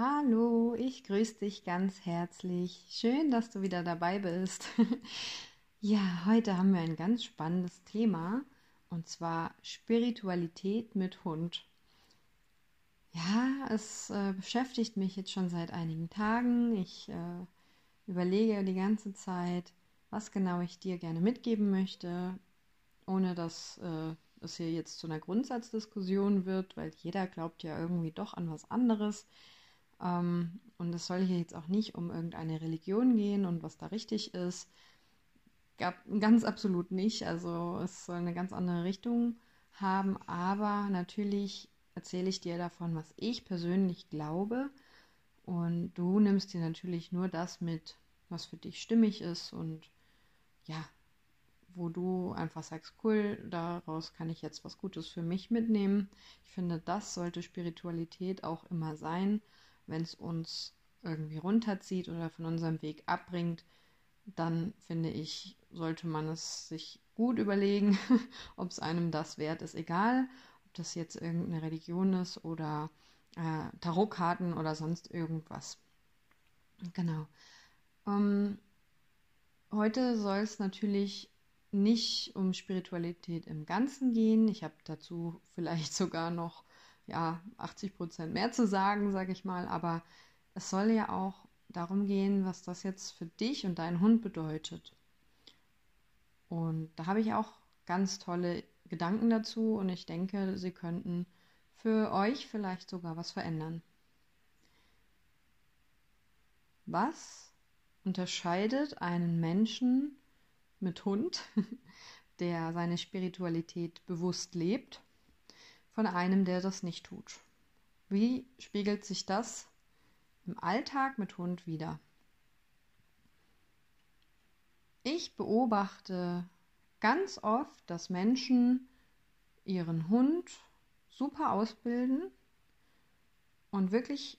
Hallo, ich grüße dich ganz herzlich. Schön, dass du wieder dabei bist. ja, heute haben wir ein ganz spannendes Thema und zwar Spiritualität mit Hund. Ja, es äh, beschäftigt mich jetzt schon seit einigen Tagen. Ich äh, überlege die ganze Zeit, was genau ich dir gerne mitgeben möchte, ohne dass äh, es hier jetzt zu einer Grundsatzdiskussion wird, weil jeder glaubt ja irgendwie doch an was anderes. Ähm, und es soll hier jetzt auch nicht um irgendeine Religion gehen und was da richtig ist. Gab, ganz absolut nicht. Also es soll eine ganz andere Richtung haben. Aber natürlich erzähle ich dir davon, was ich persönlich glaube. Und du nimmst dir natürlich nur das mit, was für dich stimmig ist und ja, wo du einfach sagst, cool, daraus kann ich jetzt was Gutes für mich mitnehmen. Ich finde, das sollte Spiritualität auch immer sein wenn es uns irgendwie runterzieht oder von unserem Weg abbringt, dann finde ich, sollte man es sich gut überlegen, ob es einem das wert ist, egal, ob das jetzt irgendeine Religion ist oder äh, Tarotkarten oder sonst irgendwas. Genau. Ähm, heute soll es natürlich nicht um Spiritualität im Ganzen gehen. Ich habe dazu vielleicht sogar noch ja, 80 Prozent mehr zu sagen, sage ich mal. Aber es soll ja auch darum gehen, was das jetzt für dich und deinen Hund bedeutet. Und da habe ich auch ganz tolle Gedanken dazu und ich denke, sie könnten für euch vielleicht sogar was verändern. Was unterscheidet einen Menschen mit Hund, der seine Spiritualität bewusst lebt, von einem, der das nicht tut. Wie spiegelt sich das im Alltag mit Hund wieder? Ich beobachte ganz oft, dass Menschen ihren Hund super ausbilden und wirklich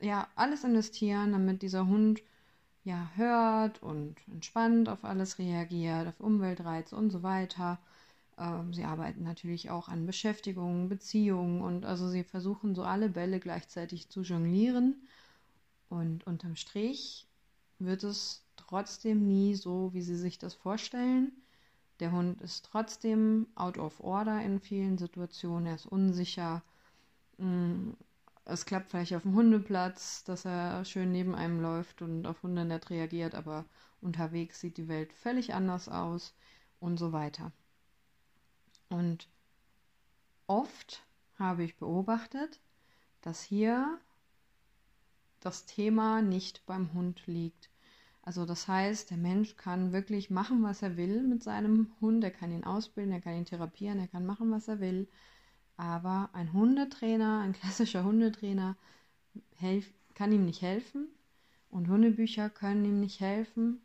ja alles investieren, damit dieser Hund ja hört und entspannt auf alles reagiert, auf Umweltreize und so weiter. Ähm, sie arbeiten natürlich auch an Beschäftigung, Beziehungen und also sie versuchen so alle Bälle gleichzeitig zu jonglieren. Und unterm Strich wird es trotzdem nie so, wie sie sich das vorstellen. Der Hund ist trotzdem out of order in vielen Situationen. Er ist unsicher. Mm, es klappt vielleicht auf dem Hundeplatz, dass er schön neben einem läuft und auf Hunde nett reagiert, aber unterwegs sieht die Welt völlig anders aus und so weiter. Und oft habe ich beobachtet, dass hier das Thema nicht beim Hund liegt. Also das heißt, der Mensch kann wirklich machen, was er will mit seinem Hund. Er kann ihn ausbilden, er kann ihn therapieren, er kann machen, was er will. Aber ein Hundetrainer, ein klassischer Hundetrainer, kann ihm nicht helfen. Und Hundebücher können ihm nicht helfen,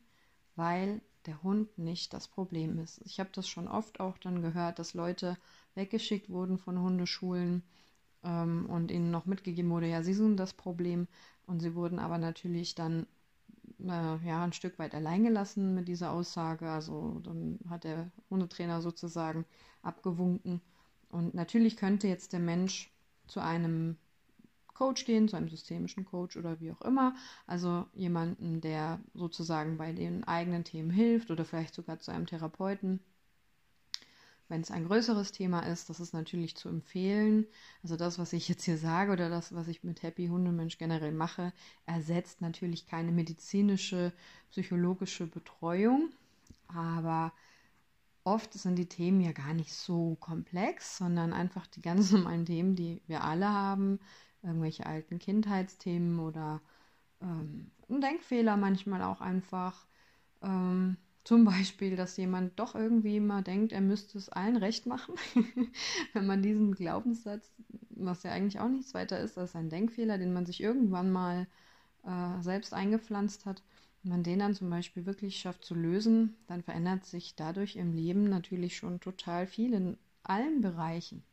weil der Hund nicht das Problem ist. Ich habe das schon oft auch dann gehört, dass Leute weggeschickt wurden von Hundeschulen ähm, und ihnen noch mitgegeben wurde, ja, sie sind das Problem. Und sie wurden aber natürlich dann äh, ja ein Stück weit alleingelassen mit dieser Aussage. Also dann hat der Hundetrainer sozusagen abgewunken. Und natürlich könnte jetzt der Mensch zu einem Coach gehen, zu einem systemischen Coach oder wie auch immer. Also jemanden, der sozusagen bei den eigenen Themen hilft oder vielleicht sogar zu einem Therapeuten. Wenn es ein größeres Thema ist, das ist natürlich zu empfehlen. Also das, was ich jetzt hier sage oder das, was ich mit Happy Hundemensch generell mache, ersetzt natürlich keine medizinische, psychologische Betreuung. Aber oft sind die Themen ja gar nicht so komplex, sondern einfach die ganz normalen Themen, die wir alle haben, irgendwelche alten Kindheitsthemen oder ähm, ein Denkfehler manchmal auch einfach. Ähm, zum Beispiel, dass jemand doch irgendwie immer denkt, er müsste es allen recht machen. Wenn man diesen Glaubenssatz, was ja eigentlich auch nichts weiter ist als ein Denkfehler, den man sich irgendwann mal äh, selbst eingepflanzt hat, wenn man den dann zum Beispiel wirklich schafft zu lösen, dann verändert sich dadurch im Leben natürlich schon total viel in allen Bereichen.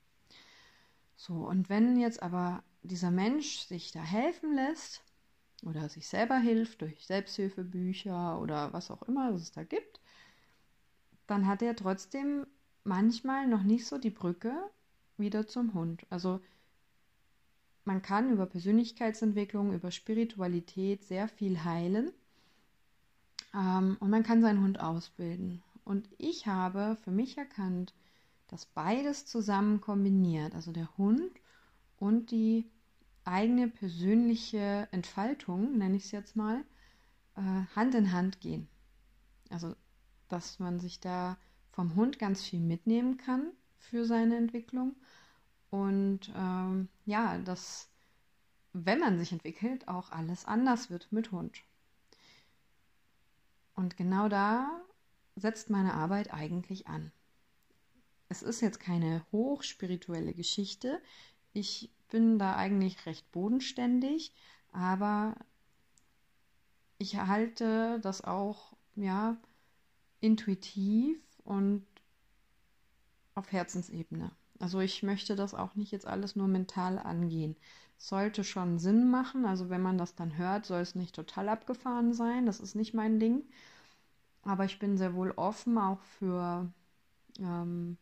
So, und wenn jetzt aber dieser Mensch sich da helfen lässt oder sich selber hilft durch Selbsthilfebücher oder was auch immer es da gibt, dann hat er trotzdem manchmal noch nicht so die Brücke wieder zum Hund. Also man kann über Persönlichkeitsentwicklung, über Spiritualität sehr viel heilen ähm, und man kann seinen Hund ausbilden. Und ich habe für mich erkannt, dass beides zusammen kombiniert, also der Hund und die eigene persönliche Entfaltung, nenne ich es jetzt mal, äh, Hand in Hand gehen. Also, dass man sich da vom Hund ganz viel mitnehmen kann für seine Entwicklung und ähm, ja, dass, wenn man sich entwickelt, auch alles anders wird mit Hund. Und genau da setzt meine Arbeit eigentlich an. Es ist jetzt keine hochspirituelle Geschichte. Ich bin da eigentlich recht bodenständig, aber ich halte das auch ja intuitiv und auf Herzensebene. Also ich möchte das auch nicht jetzt alles nur mental angehen. Sollte schon Sinn machen. Also wenn man das dann hört, soll es nicht total abgefahren sein. Das ist nicht mein Ding. Aber ich bin sehr wohl offen auch für ähm,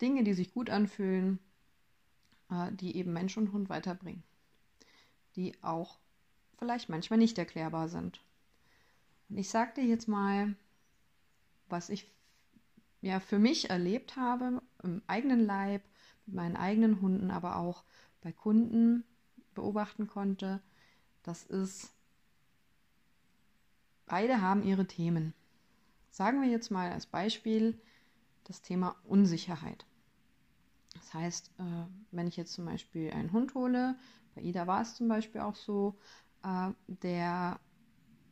Dinge, die sich gut anfühlen, die eben Mensch und Hund weiterbringen. Die auch vielleicht manchmal nicht erklärbar sind. Und ich sagte jetzt mal, was ich ja für mich erlebt habe im eigenen Leib mit meinen eigenen Hunden, aber auch bei Kunden beobachten konnte, das ist, beide haben ihre Themen. Sagen wir jetzt mal als Beispiel das Thema Unsicherheit. Das heißt, äh, wenn ich jetzt zum Beispiel einen Hund hole, bei Ida war es zum Beispiel auch so, äh, der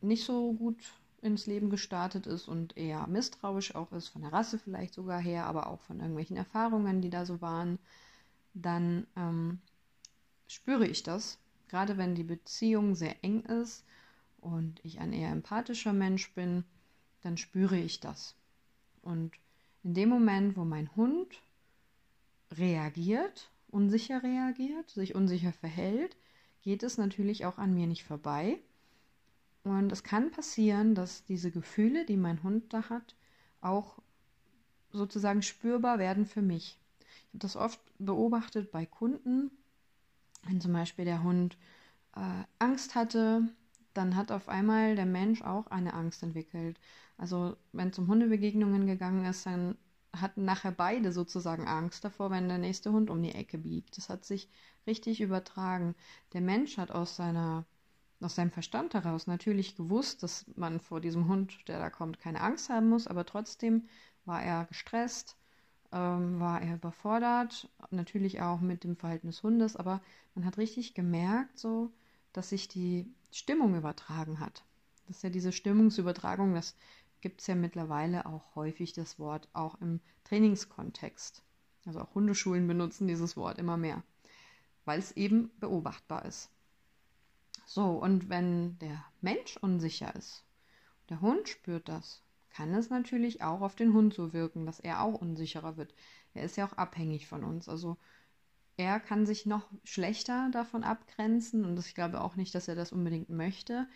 nicht so gut ins Leben gestartet ist und eher misstrauisch auch ist, von der Rasse vielleicht sogar her, aber auch von irgendwelchen Erfahrungen, die da so waren, dann ähm, spüre ich das, gerade wenn die Beziehung sehr eng ist und ich ein eher empathischer Mensch bin, dann spüre ich das. Und in dem Moment, wo mein Hund reagiert, unsicher reagiert, sich unsicher verhält, geht es natürlich auch an mir nicht vorbei und es kann passieren, dass diese Gefühle, die mein Hund da hat, auch sozusagen spürbar werden für mich. Ich habe das oft beobachtet bei Kunden, wenn zum Beispiel der Hund äh, Angst hatte, dann hat auf einmal der Mensch auch eine Angst entwickelt. Also wenn es um Hundebegegnungen gegangen ist, dann hatten nachher beide sozusagen Angst davor, wenn der nächste Hund um die Ecke biegt. Das hat sich richtig übertragen. Der Mensch hat aus seiner aus seinem Verstand heraus natürlich gewusst, dass man vor diesem Hund, der da kommt, keine Angst haben muss, aber trotzdem war er gestresst, ähm, war er überfordert, natürlich auch mit dem Verhalten des Hundes, aber man hat richtig gemerkt, so, dass sich die Stimmung übertragen hat. Das ist ja diese Stimmungsübertragung, das gibt es ja mittlerweile auch häufig das Wort, auch im Trainingskontext. Also auch Hundeschulen benutzen dieses Wort immer mehr, weil es eben beobachtbar ist. So, und wenn der Mensch unsicher ist, der Hund spürt das, kann es natürlich auch auf den Hund so wirken, dass er auch unsicherer wird. Er ist ja auch abhängig von uns. Also er kann sich noch schlechter davon abgrenzen und ich glaube auch nicht, dass er das unbedingt möchte,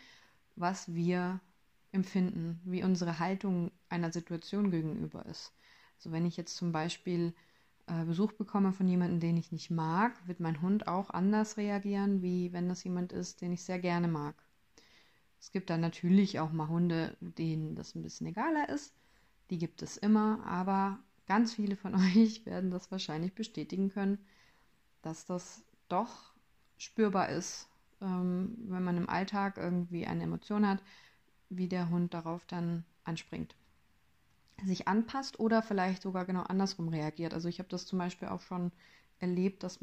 was wir empfinden, wie unsere Haltung einer Situation gegenüber ist. Also wenn ich jetzt zum Beispiel äh, Besuch bekomme von jemandem, den ich nicht mag, wird mein Hund auch anders reagieren, wie wenn das jemand ist, den ich sehr gerne mag. Es gibt dann natürlich auch mal Hunde, denen das ein bisschen egaler ist. Die gibt es immer, aber ganz viele von euch werden das wahrscheinlich bestätigen können, dass das doch spürbar ist, ähm, wenn man im Alltag irgendwie eine Emotion hat, wie der Hund darauf dann anspringt. Sich anpasst oder vielleicht sogar genau andersrum reagiert. Also ich habe das zum Beispiel auch schon erlebt, dass,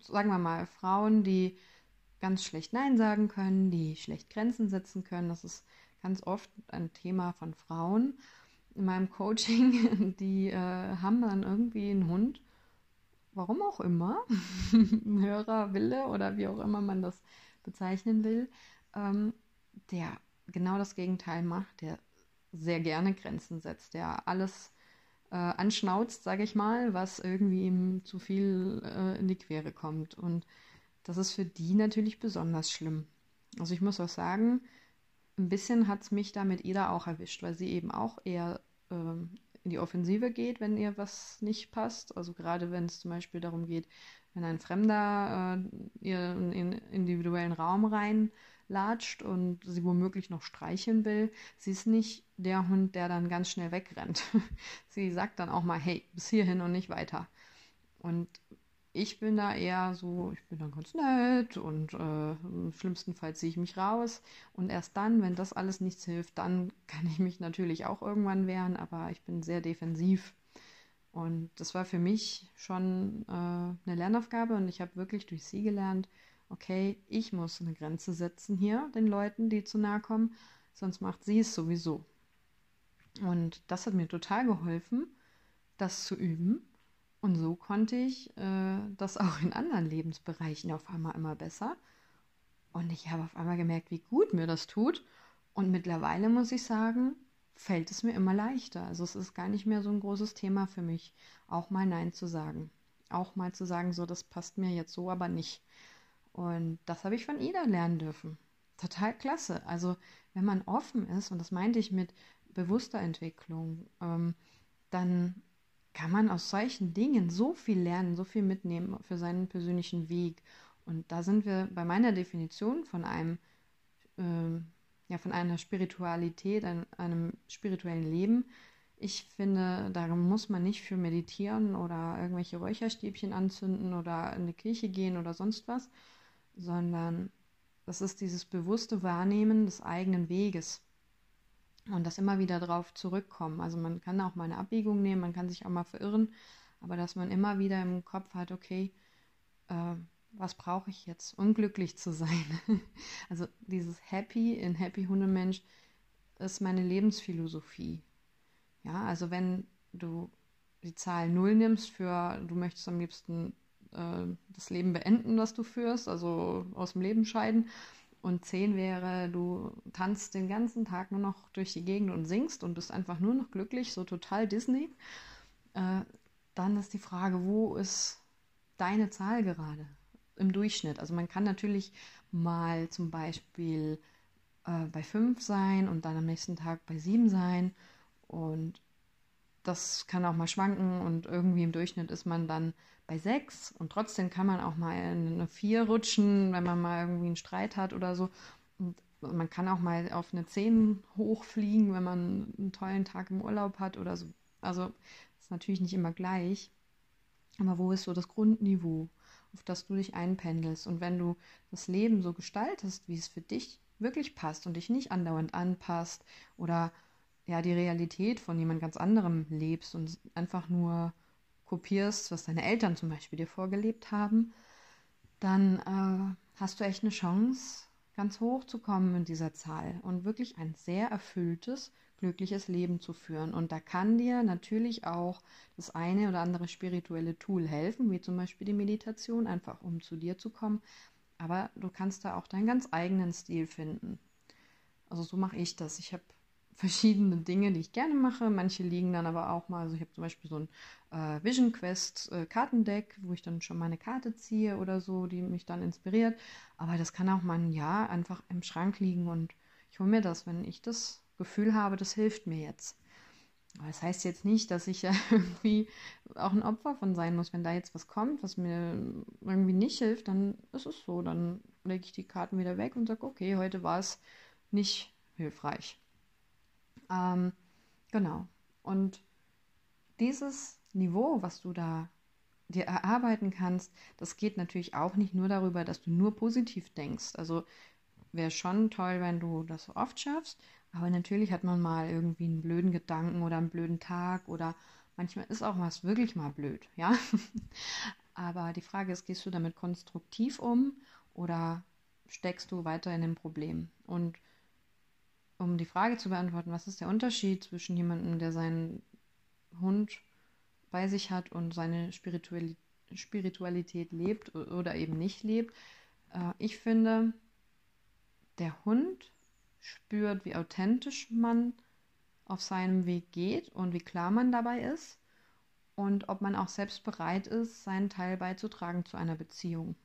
sagen wir mal, Frauen, die ganz schlecht Nein sagen können, die schlecht Grenzen setzen können, das ist ganz oft ein Thema von Frauen. In meinem Coaching, die äh, haben dann irgendwie einen Hund, warum auch immer, höherer Wille oder wie auch immer man das bezeichnen will, ähm, der genau das Gegenteil macht, der sehr gerne Grenzen setzt, der alles äh, anschnauzt, sage ich mal, was irgendwie ihm zu viel äh, in die Quere kommt. Und das ist für die natürlich besonders schlimm. Also ich muss auch sagen, ein bisschen hat es mich da mit Ida auch erwischt, weil sie eben auch eher ähm, in die Offensive geht, wenn ihr was nicht passt. Also gerade wenn es zum Beispiel darum geht, wenn ein Fremder äh, ihr in den individuellen Raum reinlatscht und sie womöglich noch streicheln will, sie ist nicht der Hund, der dann ganz schnell wegrennt. sie sagt dann auch mal, hey, bis hierhin und nicht weiter. Und ich bin da eher so, ich bin dann ganz nett und äh, im schlimmsten Fall ziehe ich mich raus. Und erst dann, wenn das alles nichts hilft, dann kann ich mich natürlich auch irgendwann wehren, aber ich bin sehr defensiv. Und das war für mich schon äh, eine Lernaufgabe und ich habe wirklich durch sie gelernt, okay, ich muss eine Grenze setzen hier den Leuten, die zu nahe kommen, sonst macht sie es sowieso. Und das hat mir total geholfen, das zu üben. Und so konnte ich äh, das auch in anderen Lebensbereichen auf einmal immer besser. Und ich habe auf einmal gemerkt, wie gut mir das tut. Und mittlerweile muss ich sagen, fällt es mir immer leichter. Also es ist gar nicht mehr so ein großes Thema für mich, auch mal Nein zu sagen. Auch mal zu sagen, so, das passt mir jetzt so, aber nicht. Und das habe ich von Ida lernen dürfen. Total klasse. Also wenn man offen ist, und das meinte ich mit bewusster Entwicklung, ähm, dann kann man aus solchen Dingen so viel lernen, so viel mitnehmen für seinen persönlichen Weg. Und da sind wir bei meiner Definition von einem äh, ja, von einer Spiritualität, ein, einem spirituellen Leben. Ich finde, da muss man nicht für meditieren oder irgendwelche Räucherstäbchen anzünden oder in die Kirche gehen oder sonst was, sondern das ist dieses bewusste Wahrnehmen des eigenen Weges und das immer wieder drauf zurückkommen. Also man kann auch mal eine Abbiegung nehmen, man kann sich auch mal verirren, aber dass man immer wieder im Kopf hat, okay, äh, was brauche ich jetzt, um glücklich zu sein? also dieses Happy in Happy Hundemensch ist meine Lebensphilosophie. Ja, also wenn du die Zahl 0 nimmst für, du möchtest am liebsten äh, das Leben beenden, das du führst, also aus dem Leben scheiden. Und 10 wäre, du tanzt den ganzen Tag nur noch durch die Gegend und singst und bist einfach nur noch glücklich, so total Disney. Äh, dann ist die Frage, wo ist deine Zahl gerade? im Durchschnitt. Also man kann natürlich mal zum Beispiel äh, bei fünf sein und dann am nächsten Tag bei sieben sein. Und das kann auch mal schwanken und irgendwie im Durchschnitt ist man dann bei sechs und trotzdem kann man auch mal in eine vier rutschen, wenn man mal irgendwie einen Streit hat oder so. Und man kann auch mal auf eine zehn hochfliegen, wenn man einen tollen Tag im Urlaub hat oder so. Also ist natürlich nicht immer gleich. Aber wo ist so das Grundniveau? auf das du dich einpendelst. Und wenn du das Leben so gestaltest, wie es für dich wirklich passt und dich nicht andauernd anpasst oder ja die Realität von jemand ganz anderem lebst und einfach nur kopierst, was deine Eltern zum Beispiel dir vorgelebt haben, dann äh, hast du echt eine Chance, ganz hoch zu kommen in dieser Zahl und wirklich ein sehr erfülltes glückliches Leben zu führen. Und da kann dir natürlich auch das eine oder andere spirituelle Tool helfen, wie zum Beispiel die Meditation, einfach um zu dir zu kommen. Aber du kannst da auch deinen ganz eigenen Stil finden. Also so mache ich das. Ich habe verschiedene Dinge, die ich gerne mache. Manche liegen dann aber auch mal, also ich habe zum Beispiel so ein äh, Vision Quest äh, Kartendeck, wo ich dann schon meine Karte ziehe oder so, die mich dann inspiriert. Aber das kann auch mal ein Jahr einfach im Schrank liegen und ich hole mir das, wenn ich das Gefühl habe, das hilft mir jetzt. Aber das heißt jetzt nicht, dass ich ja irgendwie auch ein Opfer von sein muss. Wenn da jetzt was kommt, was mir irgendwie nicht hilft, dann ist es so. Dann lege ich die Karten wieder weg und sage, okay, heute war es nicht hilfreich. Ähm, genau. Und dieses Niveau, was du da dir erarbeiten kannst, das geht natürlich auch nicht nur darüber, dass du nur positiv denkst. Also wäre schon toll, wenn du das oft schaffst, aber natürlich hat man mal irgendwie einen blöden Gedanken oder einen blöden Tag oder manchmal ist auch was wirklich mal blöd, ja. Aber die Frage ist, gehst du damit konstruktiv um oder steckst du weiter in dem Problem? Und um die Frage zu beantworten, was ist der Unterschied zwischen jemandem, der seinen Hund bei sich hat und seine Spiritualität lebt oder eben nicht lebt? Äh, ich finde, der Hund spürt, wie authentisch man auf seinem Weg geht und wie klar man dabei ist und ob man auch selbst bereit ist, seinen Teil beizutragen zu einer Beziehung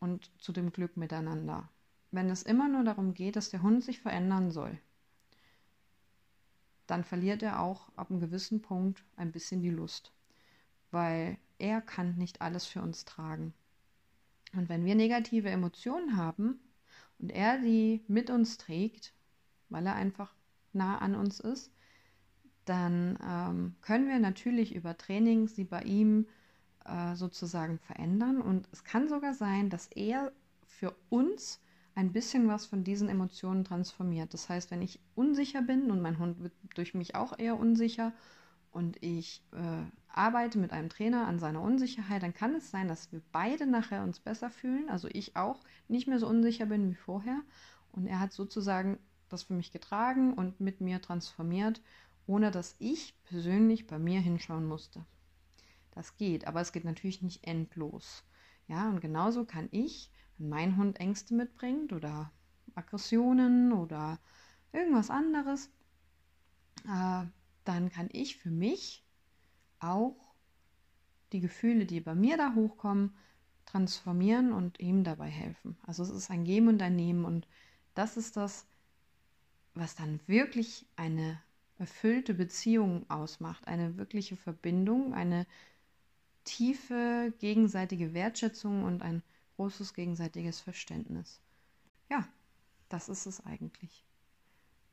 und zu dem Glück miteinander. Wenn es immer nur darum geht, dass der Hund sich verändern soll, dann verliert er auch ab einem gewissen Punkt ein bisschen die Lust. weil er kann nicht alles für uns tragen. Und wenn wir negative Emotionen haben und er die mit uns trägt, weil er einfach nah an uns ist, dann ähm, können wir natürlich über Training sie bei ihm äh, sozusagen verändern. Und es kann sogar sein, dass er für uns ein bisschen was von diesen Emotionen transformiert. Das heißt, wenn ich unsicher bin und mein Hund wird durch mich auch eher unsicher und ich äh, arbeite mit einem Trainer an seiner Unsicherheit, dann kann es sein, dass wir beide nachher uns besser fühlen. Also ich auch nicht mehr so unsicher bin wie vorher. Und er hat sozusagen das für mich getragen und mit mir transformiert, ohne dass ich persönlich bei mir hinschauen musste. Das geht, aber es geht natürlich nicht endlos. Ja, und genauso kann ich, wenn mein Hund Ängste mitbringt oder Aggressionen oder irgendwas anderes, äh, dann kann ich für mich auch die Gefühle, die bei mir da hochkommen, transformieren und ihm dabei helfen. Also es ist ein Geben und ein Nehmen und das ist das, was dann wirklich eine erfüllte Beziehung ausmacht, eine wirkliche Verbindung, eine tiefe gegenseitige Wertschätzung und ein großes gegenseitiges Verständnis. Ja, das ist es eigentlich.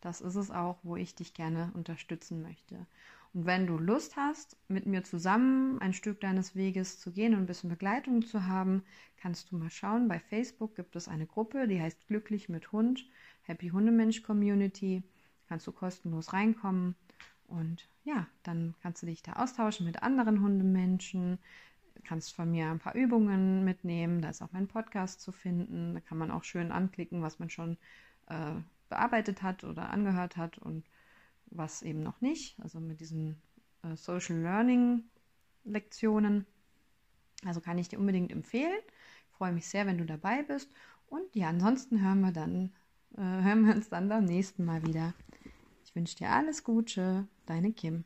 Das ist es auch, wo ich dich gerne unterstützen möchte. Und wenn du Lust hast, mit mir zusammen ein Stück deines Weges zu gehen und ein bisschen Begleitung zu haben, kannst du mal schauen. Bei Facebook gibt es eine Gruppe, die heißt Glücklich mit Hund, Happy Hundemensch Community. Kannst du kostenlos reinkommen. Und ja, dann kannst du dich da austauschen mit anderen Hundemenschen, kannst von mir ein paar Übungen mitnehmen. Da ist auch mein Podcast zu finden. Da kann man auch schön anklicken, was man schon äh, bearbeitet hat oder angehört hat und was eben noch nicht, also mit diesen äh, Social Learning Lektionen. Also kann ich dir unbedingt empfehlen. Ich freue mich sehr, wenn du dabei bist. Und ja, ansonsten hören wir dann, äh, hören wir uns dann beim nächsten Mal wieder. Ich wünsche dir alles Gute, deine Kim.